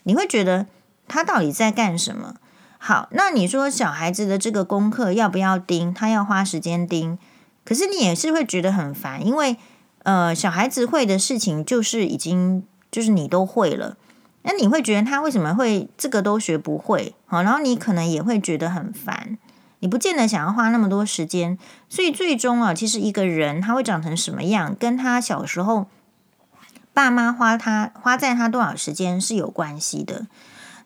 你会觉得他到底在干什么？好，那你说小孩子的这个功课要不要盯？他要花时间盯，可是你也是会觉得很烦，因为呃，小孩子会的事情就是已经就是你都会了，那你会觉得他为什么会这个都学不会？好，然后你可能也会觉得很烦。你不见得想要花那么多时间，所以最终啊，其实一个人他会长成什么样，跟他小时候爸妈花他花在他多少时间是有关系的。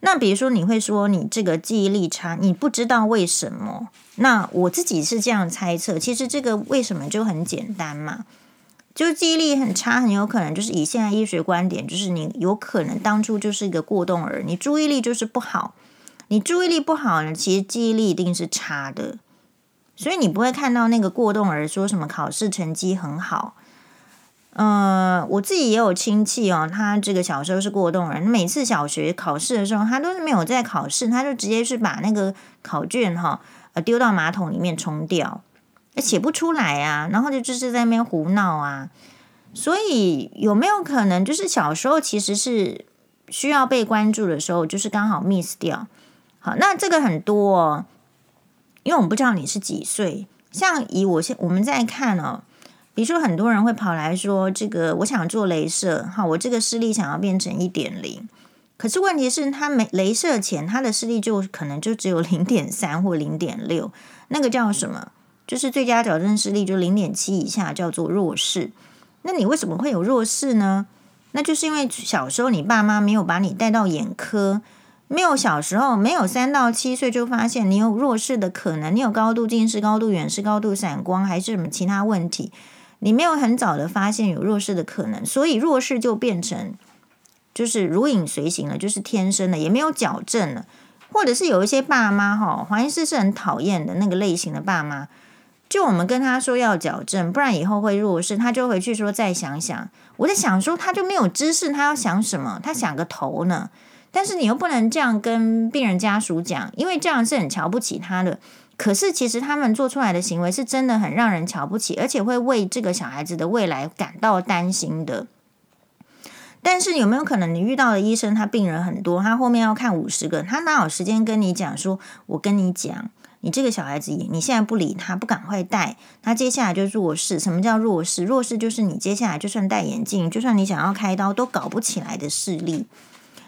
那比如说，你会说你这个记忆力差，你不知道为什么？那我自己是这样猜测，其实这个为什么就很简单嘛，就记忆力很差，很有可能就是以现在医学观点，就是你有可能当初就是一个过动儿，你注意力就是不好。你注意力不好呢，其实记忆力一定是差的，所以你不会看到那个过动儿说什么考试成绩很好。呃，我自己也有亲戚哦，他这个小时候是过动儿，每次小学考试的时候，他都是没有在考试，他就直接是把那个考卷哈呃丢到马桶里面冲掉，写不出来啊，然后就就是在那边胡闹啊。所以有没有可能就是小时候其实是需要被关注的时候，就是刚好 miss 掉？好，那这个很多哦，因为我们不知道你是几岁。像以我现我们在看哦，比如说很多人会跑来说，这个我想做雷射，好，我这个视力想要变成一点零。可是问题是，他没雷射前，他的视力就可能就只有零点三或零点六，那个叫什么？就是最佳矫正视力就零点七以下叫做弱视。那你为什么会有弱视呢？那就是因为小时候你爸妈没有把你带到眼科，没有小时候没有三到七岁就发现你有弱视的可能，你有高度近视、高度远视、高度散光，还是什么其他问题，你没有很早的发现有弱视的可能，所以弱视就变成就是如影随形了，就是天生的，也没有矫正了，或者是有一些爸妈哈，黄医师是很讨厌的那个类型的爸妈。就我们跟他说要矫正，不然以后会弱视，他就回去说再想想。我在想说，他就没有知识，他要想什么？他想个头呢？但是你又不能这样跟病人家属讲，因为这样是很瞧不起他的。可是其实他们做出来的行为是真的很让人瞧不起，而且会为这个小孩子的未来感到担心的。但是有没有可能你遇到的医生，他病人很多，他后面要看五十个，他哪有时间跟你讲说？我跟你讲。你这个小孩子，你现在不理他，不赶快戴，他接下来就弱势。什么叫弱势？弱势就是你接下来就算戴眼镜，就算你想要开刀，都搞不起来的视力。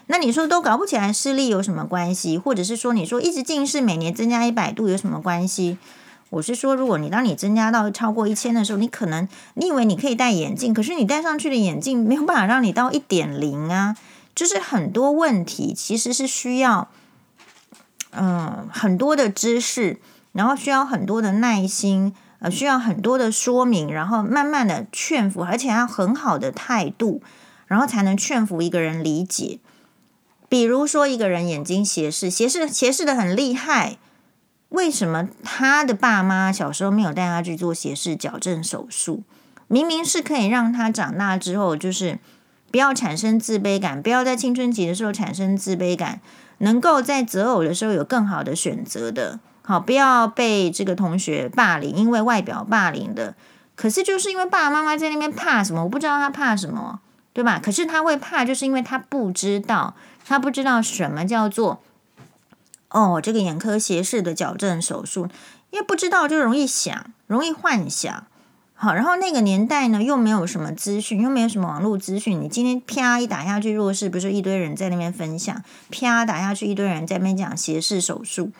那你说都搞不起来视力有什么关系？或者是说，你说一直近视，每年增加一百度有什么关系？我是说，如果你当你增加到超过一千的时候，你可能你以为你可以戴眼镜，可是你戴上去的眼镜没有办法让你到一点零啊，就是很多问题其实是需要。嗯，很多的知识，然后需要很多的耐心，呃，需要很多的说明，然后慢慢的劝服，而且要很好的态度，然后才能劝服一个人理解。比如说，一个人眼睛斜视，斜视斜视的很厉害，为什么他的爸妈小时候没有带他去做斜视矫正手术？明明是可以让他长大之后，就是不要产生自卑感，不要在青春期的时候产生自卑感。能够在择偶的时候有更好的选择的，好，不要被这个同学霸凌，因为外表霸凌的。可是就是因为爸爸妈妈在那边怕什么，我不知道他怕什么，对吧？可是他会怕，就是因为他不知道，他不知道什么叫做哦，这个眼科斜视的矫正手术，因为不知道就容易想，容易幻想。好，然后那个年代呢，又没有什么资讯，又没有什么网络资讯。你今天啪一打下去，弱视不是一堆人在那边分享，啪打下去，一堆人在那边讲斜视手术，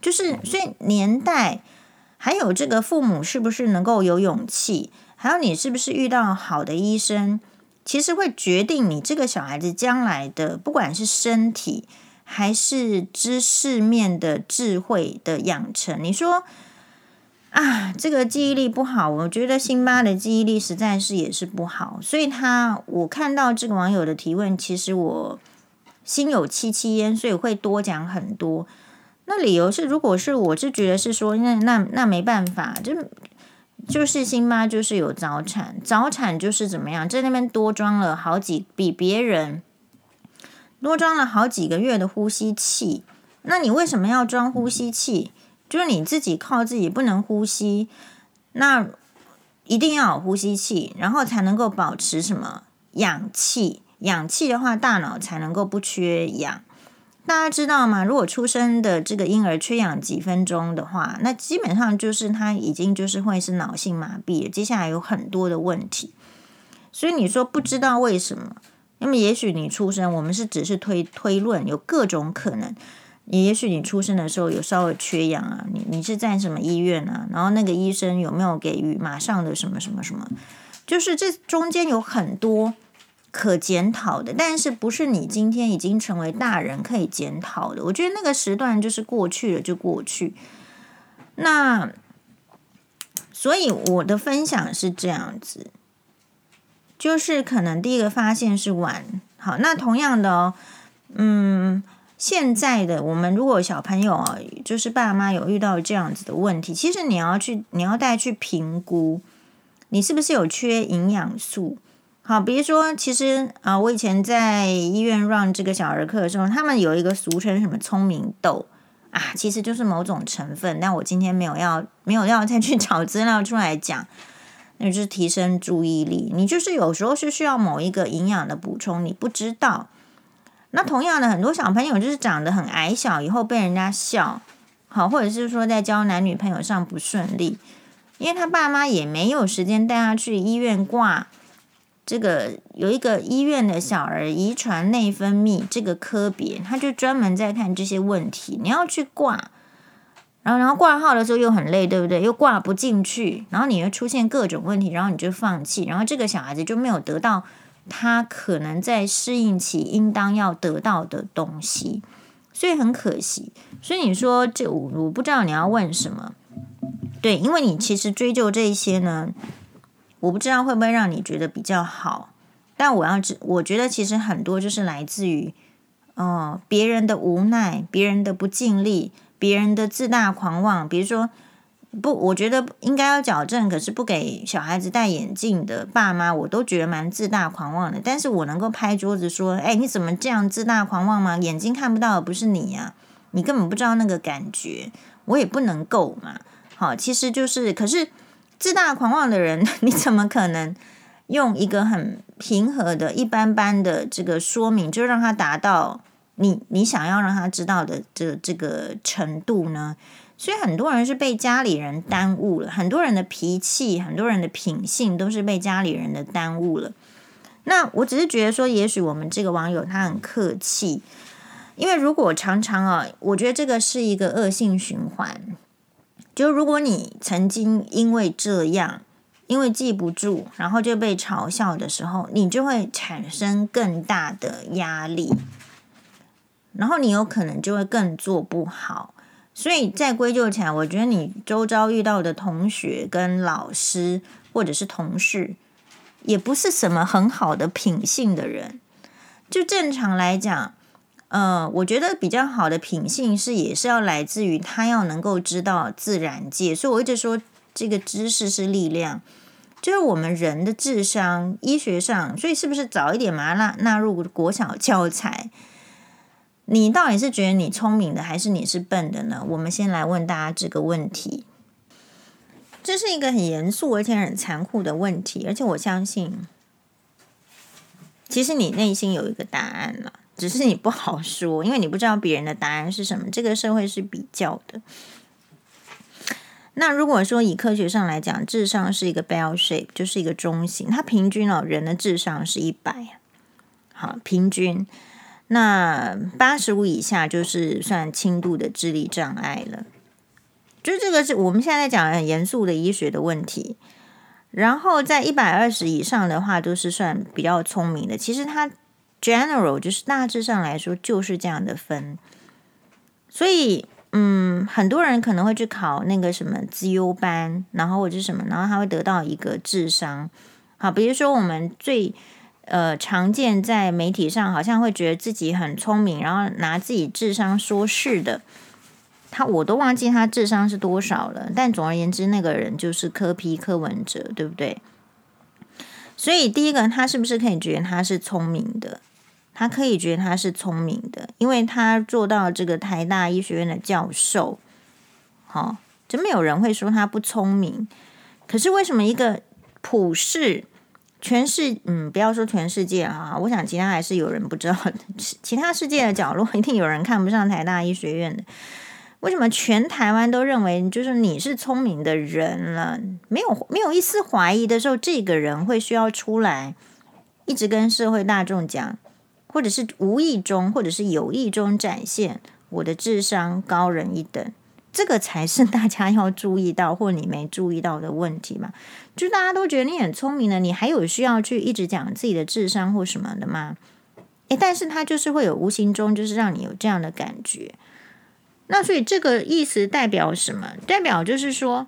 就是所以年代还有这个父母是不是能够有勇气，还有你是不是遇到好的医生，其实会决定你这个小孩子将来的不管是身体还是知识面的智慧的养成。你说。啊，这个记忆力不好，我觉得辛巴的记忆力实在是也是不好，所以他我看到这个网友的提问，其实我心有戚戚焉，所以会多讲很多。那理由是，如果是我是觉得是说，那那那没办法，就就是辛巴就是有早产，早产就是怎么样，在那边多装了好几比别人多装了好几个月的呼吸器，那你为什么要装呼吸器？就是你自己靠自己不能呼吸，那一定要有呼吸器，然后才能够保持什么氧气？氧气的话，大脑才能够不缺氧。大家知道吗？如果出生的这个婴儿缺氧几分钟的话，那基本上就是他已经就是会是脑性麻痹，接下来有很多的问题。所以你说不知道为什么？那么也许你出生，我们是只是推推论，有各种可能。也许你出生的时候有稍微缺氧啊，你你是在什么医院啊？然后那个医生有没有给予马上的什么什么什么？就是这中间有很多可检讨的，但是不是你今天已经成为大人可以检讨的？我觉得那个时段就是过去了就过去。那所以我的分享是这样子，就是可能第一个发现是晚，好，那同样的哦，嗯。现在的我们，如果小朋友啊，就是爸妈有遇到这样子的问题，其实你要去，你要带去评估，你是不是有缺营养素？好，比如说，其实啊，我以前在医院 run 这个小儿科的时候，他们有一个俗称什么聪明豆啊，其实就是某种成分，但我今天没有要，没有要再去找资料出来讲，那就是提升注意力。你就是有时候是需要某一个营养的补充，你不知道。那同样的，很多小朋友就是长得很矮小，以后被人家笑，好，或者是说在交男女朋友上不顺利，因为他爸妈也没有时间带他去医院挂这个有一个医院的小儿遗传内分泌这个科别，他就专门在看这些问题。你要去挂，然后然后挂号的时候又很累，对不对？又挂不进去，然后你又出现各种问题，然后你就放弃，然后这个小孩子就没有得到他可能在适应期应当要得到的东西，所以很可惜。所以你说这我我不知道你要问什么，对，因为你其实追究这些呢，我不知道会不会让你觉得比较好，但我要知，我觉得其实很多就是来自于。哦，别人的无奈，别人的不尽力，别人的自大狂妄。比如说，不，我觉得应该要矫正，可是不给小孩子戴眼镜的爸妈，我都觉得蛮自大狂妄的。但是我能够拍桌子说：“哎，你怎么这样自大狂妄吗？眼睛看不到的不是你呀，你根本不知道那个感觉。”我也不能够嘛。好，其实就是，可是自大狂妄的人，你怎么可能？用一个很平和的、一般般的这个说明，就让他达到你你想要让他知道的这这个程度呢？所以很多人是被家里人耽误了，很多人的脾气、很多人的品性都是被家里人的耽误了。那我只是觉得说，也许我们这个网友他很客气，因为如果常常啊，我觉得这个是一个恶性循环。就如果你曾经因为这样。因为记不住，然后就被嘲笑的时候，你就会产生更大的压力，然后你有可能就会更做不好。所以再归咎起来，我觉得你周遭遇到的同学跟老师或者是同事，也不是什么很好的品性的人。就正常来讲，呃，我觉得比较好的品性是也是要来自于他要能够知道自然界。所以我一直说，这个知识是力量。就是我们人的智商，医学上，所以是不是早一点把它纳纳入国小教材？你到底是觉得你聪明的，还是你是笨的呢？我们先来问大家这个问题。这是一个很严肃而且很残酷的问题，而且我相信，其实你内心有一个答案了，只是你不好说，因为你不知道别人的答案是什么。这个社会是比较的。那如果说以科学上来讲，智商是一个 bell shape，就是一个中型，它平均哦，人的智商是一百，好，平均。那八十五以下就是算轻度的智力障碍了。就这个是我们现在在讲很严肃的医学的问题。然后在一百二十以上的话，都是算比较聪明的。其实它 general 就是大致上来说就是这样的分，所以。嗯，很多人可能会去考那个什么资优班，然后或者什么，然后他会得到一个智商。好，比如说我们最呃常见在媒体上，好像会觉得自己很聪明，然后拿自己智商说事的，他我都忘记他智商是多少了。但总而言之，那个人就是柯皮柯文哲，对不对？所以第一个，他是不是可以觉得他是聪明的？他可以觉得他是聪明的，因为他做到这个台大医学院的教授。好、哦，真没有人会说他不聪明。可是为什么一个普世全世嗯，不要说全世界啊，我想其他还是有人不知道，其他世界的角落一定有人看不上台大医学院的。为什么全台湾都认为就是你是聪明的人了？没有没有一丝怀疑的时候，这个人会需要出来一直跟社会大众讲。或者是无意中，或者是有意中展现我的智商高人一等，这个才是大家要注意到，或你没注意到的问题嘛？就大家都觉得你很聪明的，你还有需要去一直讲自己的智商或什么的吗？诶，但是他就是会有无形中就是让你有这样的感觉。那所以这个意思代表什么？代表就是说。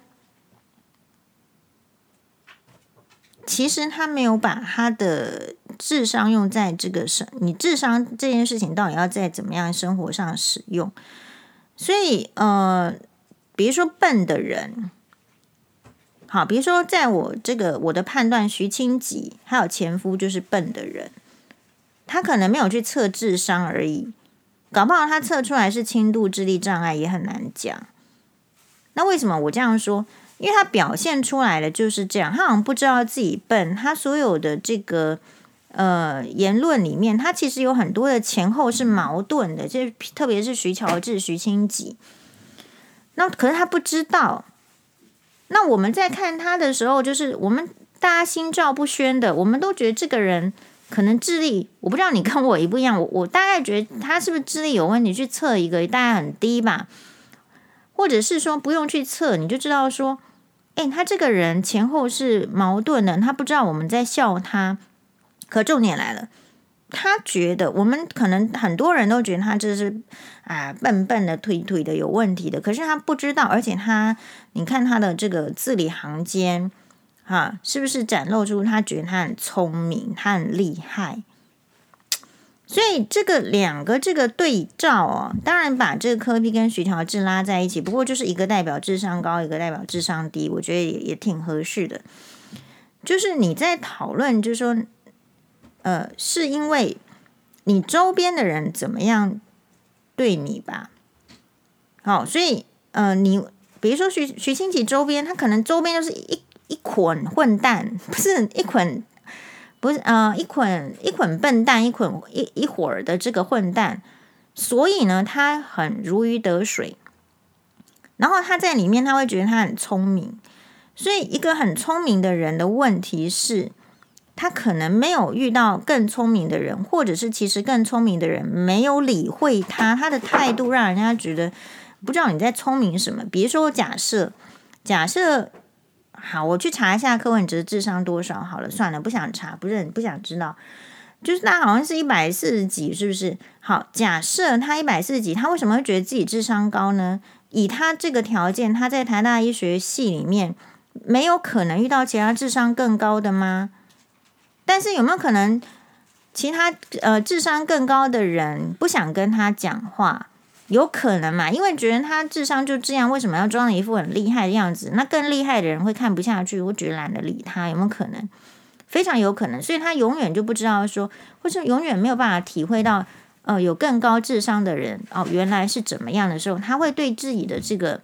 其实他没有把他的智商用在这个生，你智商这件事情到底要在怎么样生活上使用？所以呃，比如说笨的人，好，比如说在我这个我的判断，徐清吉还有前夫就是笨的人，他可能没有去测智商而已，搞不好他测出来是轻度智力障碍也很难讲。那为什么我这样说？因为他表现出来的就是这样，他好像不知道自己笨。他所有的这个呃言论里面，他其实有很多的前后是矛盾的。就特别是徐乔治、徐清吉，那可是他不知道。那我们在看他的时候，就是我们大家心照不宣的，我们都觉得这个人可能智力，我不知道你跟我一不一样。我我大概觉得他是不是智力有问题？去测一个大概很低吧。或者是说不用去测，你就知道说，哎，他这个人前后是矛盾的，他不知道我们在笑他。可重点来了，他觉得我们可能很多人都觉得他这是啊笨笨的、腿腿的、有问题的，可是他不知道，而且他你看他的这个字里行间，哈、是不是展露出他觉得他很聪明，他很厉害？所以这个两个这个对照哦，当然把这个科比跟徐乔治拉在一起，不过就是一个代表智商高，一个代表智商低，我觉得也也挺合适的。就是你在讨论，就是说。呃，是因为你周边的人怎么样对你吧？好，所以呃，你比如说徐徐清奇周边，他可能周边就是一一捆混蛋，不是一捆，不是呃一捆一捆笨蛋，一捆一一伙儿的这个混蛋，所以呢，他很如鱼得水，然后他在里面他会觉得他很聪明，所以一个很聪明的人的问题是。他可能没有遇到更聪明的人，或者是其实更聪明的人没有理会他，他的态度让人家觉得不知道你在聪明什么。比如说，假设假设好，我去查一下柯文哲智商多少好了，算了，不想查，不是很，不想知道。就是他好像是一百四十几，是不是？好，假设他一百四十几，他为什么会觉得自己智商高呢？以他这个条件，他在台大医学系里面没有可能遇到其他智商更高的吗？但是有没有可能，其他呃智商更高的人不想跟他讲话？有可能嘛？因为觉得他智商就这样，为什么要装一副很厉害的样子？那更厉害的人会看不下去，我觉得懒得理他。有没有可能？非常有可能。所以他永远就不知道说，或者永远没有办法体会到，呃，有更高智商的人哦，原来是怎么样的时候，他会对自己的这个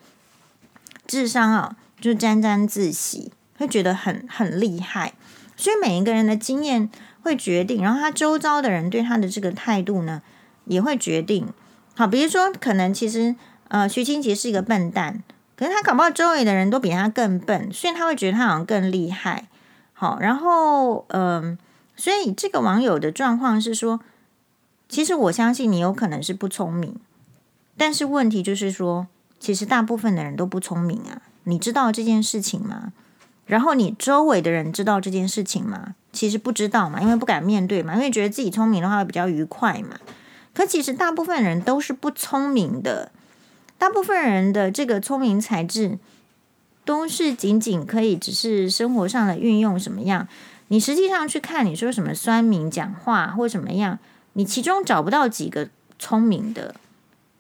智商啊、就沾沾自喜，会觉得很很厉害。所以每一个人的经验会决定，然后他周遭的人对他的这个态度呢，也会决定。好，比如说，可能其实呃，徐清杰是一个笨蛋，可是他搞不好周围的人都比他更笨，所以他会觉得他好像更厉害。好，然后嗯、所以这个网友的状况是说，其实我相信你有可能是不聪明，但是问题就是说，其实大部分的人都不聪明啊，你知道这件事情吗？然后你周围的人知道这件事情吗？其实不知道嘛，因为不敢面对嘛，因为觉得自己聪明的话会比较愉快嘛。可其实大部分人都是不聪明的，大部分人的这个聪明才智都是仅仅可以只是生活上的运用什么样。你实际上去看，你说什么酸民讲话或什么样，你其中找不到几个聪明的。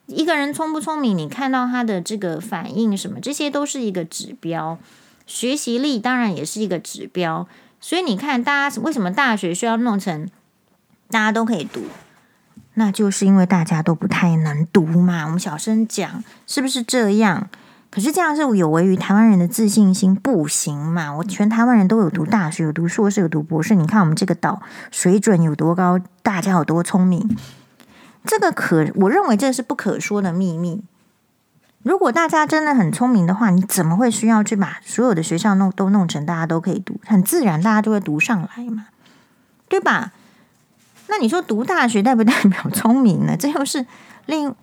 一个人聪不聪明，你看到他的这个反应什么，这些都是一个指标。学习力当然也是一个指标，所以你看，大家为什么大学需要弄成大家都可以读？那就是因为大家都不太能读嘛。我们小声讲，是不是这样？可是这样是有违于台湾人的自信心，不行嘛。我全台湾人都有读大学，有读硕士，有读博士。你看我们这个岛水准有多高，大家有多聪明，这个可我认为这是不可说的秘密。如果大家真的很聪明的话，你怎么会需要去把所有的学校弄都弄成大家都可以读？很自然，大家就会读上来嘛，对吧？那你说读大学代不代表聪明呢？这又是另